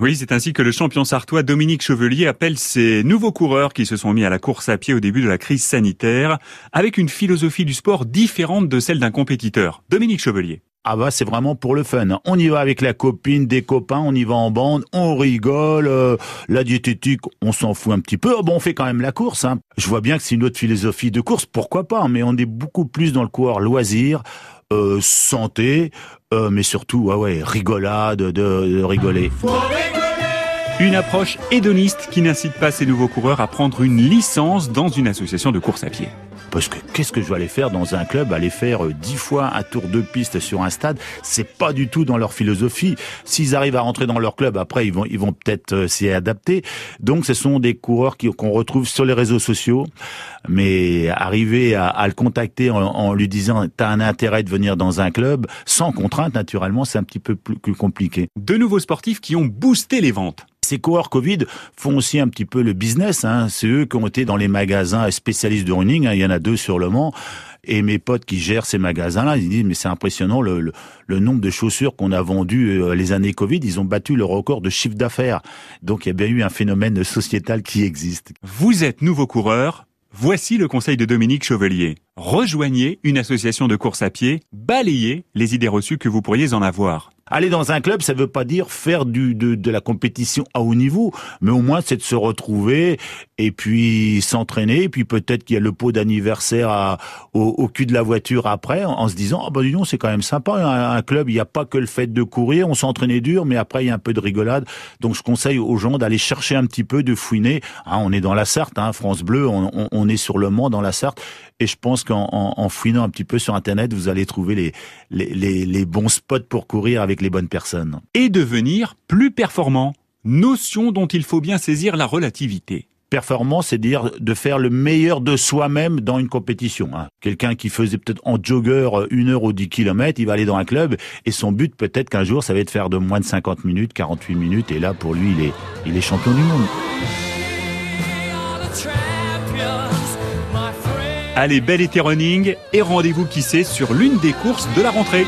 Oui, c'est ainsi que le champion sartois Dominique Chevelier appelle ses nouveaux coureurs qui se sont mis à la course à pied au début de la crise sanitaire, avec une philosophie du sport différente de celle d'un compétiteur. Dominique Chevelier. Ah bah c'est vraiment pour le fun. On y va avec la copine, des copains, on y va en bande, on rigole. euh, la diététique, on s'en fout un petit peu. Bon, on fait quand même la course. Hein. Je vois bien que c'est une autre philosophie de course, pourquoi pas. Mais on est beaucoup plus dans le coureur loisir, euh, santé, euh, mais surtout, ah ouais, rigolade, de, de rigoler. Une approche hédoniste qui n'incite pas ses nouveaux coureurs à prendre une licence dans une association de course à pied. Parce que qu'est-ce que je vais aller faire dans un club Aller faire euh, dix fois un tour de piste sur un stade, c'est pas du tout dans leur philosophie. S'ils arrivent à rentrer dans leur club, après ils vont ils vont peut-être euh, s'y adapter. Donc ce sont des coureurs qu'on retrouve sur les réseaux sociaux, mais arriver à, à le contacter en, en lui disant t'as un intérêt de venir dans un club sans contrainte naturellement, c'est un petit peu plus compliqué. De nouveaux sportifs qui ont boosté les ventes. Ces coureurs Covid font aussi un petit peu le business. Hein. C'est eux qui ont été dans les magasins spécialistes de running. hein. Il y en a deux sur le Mans. Et mes potes qui gèrent ces magasins-là, ils disent mais c'est impressionnant le, le, le nombre de chaussures qu'on a vendues euh, les années Covid. Ils ont battu le record de chiffre d'affaires. Donc il y a bien eu un phénomène sociétal qui existe. Vous êtes nouveau coureur. Voici le conseil de Dominique Chevelier. Rejoignez une association de course à pied, balayez les idées reçues que vous pourriez en avoir. Aller dans un club, ça veut pas dire faire du, de, de la compétition à haut niveau, mais au moins c'est de se retrouver et puis s'entraîner, et puis peut-être qu'il y a le pot d'anniversaire au, cul de la voiture après, en, se disant ah bah dis donc c'est quand même sympa un, un club, il n'y a pas que le fait de courir, on s'entraînait dur, mais après il y a un peu de rigolade, donc je conseille aux gens d'aller chercher un petit peu, de fouiner. Hein, on est dans la Sarthe, hein, France Bleu, on, est sur le Mans dans la Sarthe, et je pense qu'en en, en fouinant un petit peu sur internet, vous allez trouver les bons spots pour courir avec les bonnes personnes. Et devenir plus performant. Notion dont il faut bien saisir la relativité. Performance, c'est dire de faire le meilleur de soi-même dans une compétition. hein. Quelqu'un qui faisait peut-être en jogger euh, une heure ou 10 kilomètres, il va aller dans un club et son but peut-être qu'un jour ça va être de faire de moins de 50 minutes, 48 minutes et là pour lui il est, il est champion du monde. Allez, bel été running et rendez-vous qui sait sur l'une des courses de la rentrée.